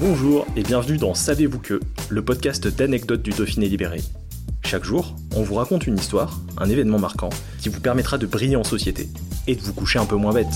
Bonjour et bienvenue dans Savez-vous que, le podcast d'anecdotes du Dauphiné libéré. Chaque jour, on vous raconte une histoire, un événement marquant, qui vous permettra de briller en société et de vous coucher un peu moins bête.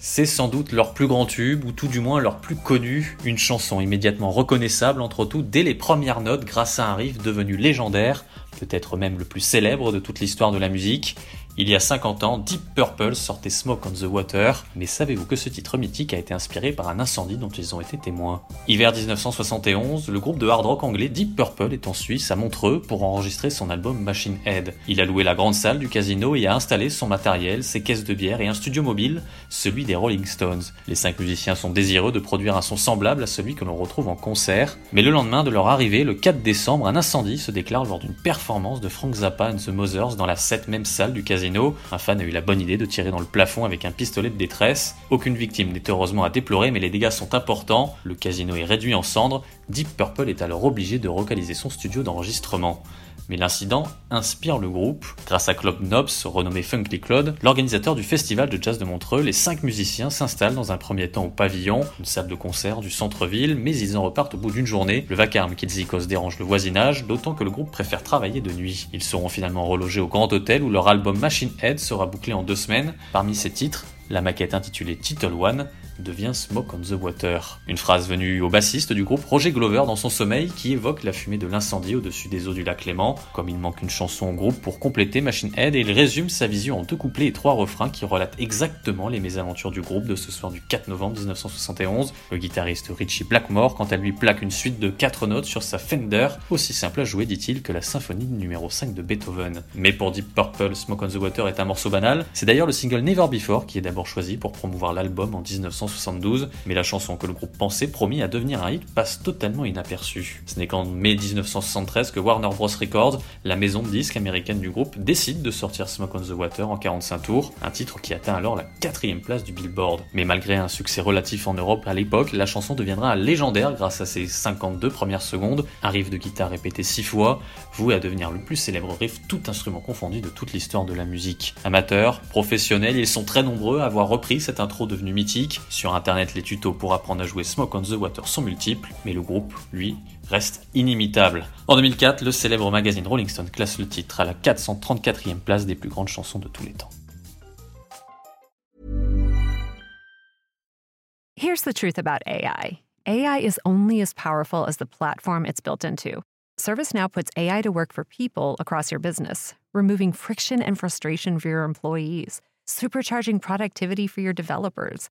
C'est sans doute leur plus grand tube, ou tout du moins leur plus connu, une chanson immédiatement reconnaissable entre tout dès les premières notes grâce à un riff devenu légendaire, peut-être même le plus célèbre de toute l'histoire de la musique, il y a 50 ans, Deep Purple sortait Smoke on the Water, mais savez-vous que ce titre mythique a été inspiré par un incendie dont ils ont été témoins? Hiver 1971, le groupe de hard rock anglais Deep Purple est en Suisse, à Montreux, pour enregistrer son album Machine Head. Il a loué la grande salle du casino et a installé son matériel, ses caisses de bière et un studio mobile, celui des Rolling Stones. Les cinq musiciens sont désireux de produire un son semblable à celui que l'on retrouve en concert, mais le lendemain de leur arrivée, le 4 décembre, un incendie se déclare lors d'une performance de Frank Zappa and the Mothers dans la cette même salle du casino un fan a eu la bonne idée de tirer dans le plafond avec un pistolet de détresse. Aucune victime n'est heureusement à déplorer, mais les dégâts sont importants. Le casino est réduit en cendres. Deep Purple est alors obligé de localiser son studio d'enregistrement. Mais l'incident inspire le groupe. Grâce à Claude Knobs, renommé Funky Claude, l'organisateur du festival de jazz de Montreux, les cinq musiciens s'installent dans un premier temps au pavillon, une salle de concert du centre-ville, mais ils en repartent au bout d'une journée. Le vacarme qu'ils y causent dérange le voisinage, d'autant que le groupe préfère travailler de nuit. Ils seront finalement relogés au Grand Hôtel où leur album Machine Head sera bouclé en deux semaines. Parmi ces titres, la maquette intitulée Title One devient Smoke on the Water. Une phrase venue au bassiste du groupe Roger Glover dans son sommeil qui évoque la fumée de l'incendie au-dessus des eaux du lac Léman. Comme il manque une chanson au groupe pour compléter Machine Head, il résume sa vision en deux couplets et trois refrains qui relatent exactement les mésaventures du groupe de ce soir du 4 novembre 1971. Le guitariste Richie Blackmore, quant à lui, plaque une suite de quatre notes sur sa Fender, aussi simple à jouer, dit-il, que la symphonie numéro 5 de Beethoven. Mais pour Deep Purple, Smoke on the Water est un morceau banal. C'est d'ailleurs le single Never Before qui est d'abord choisi pour promouvoir l'album en 1972, mais la chanson que le groupe pensait promis à devenir un hit passe totalement inaperçue. Ce n'est qu'en mai 1973 que Warner Bros. Records, la maison de disques américaine du groupe, décide de sortir Smoke on the Water en 45 tours, un titre qui atteint alors la quatrième place du Billboard. Mais malgré un succès relatif en Europe à l'époque, la chanson deviendra légendaire grâce à ses 52 premières secondes, un riff de guitare répété 6 fois, voué à devenir le plus célèbre riff tout instrument confondu de toute l'histoire de la musique. Amateurs, professionnels, ils sont très nombreux à avoir repris cette intro devenue mythique. Sur internet, les tutos pour apprendre à jouer Smoke on the Water sont multiples, mais le groupe, lui, reste inimitable. En 2004, le célèbre magazine Rolling Stone classe le titre à la 434e place des plus grandes chansons de tous les temps. Here's the truth about AI AI is only as powerful as the platform it's built into. ServiceNow puts AI to work for people across your business, removing friction and frustration for your employees, supercharging productivity for your developers,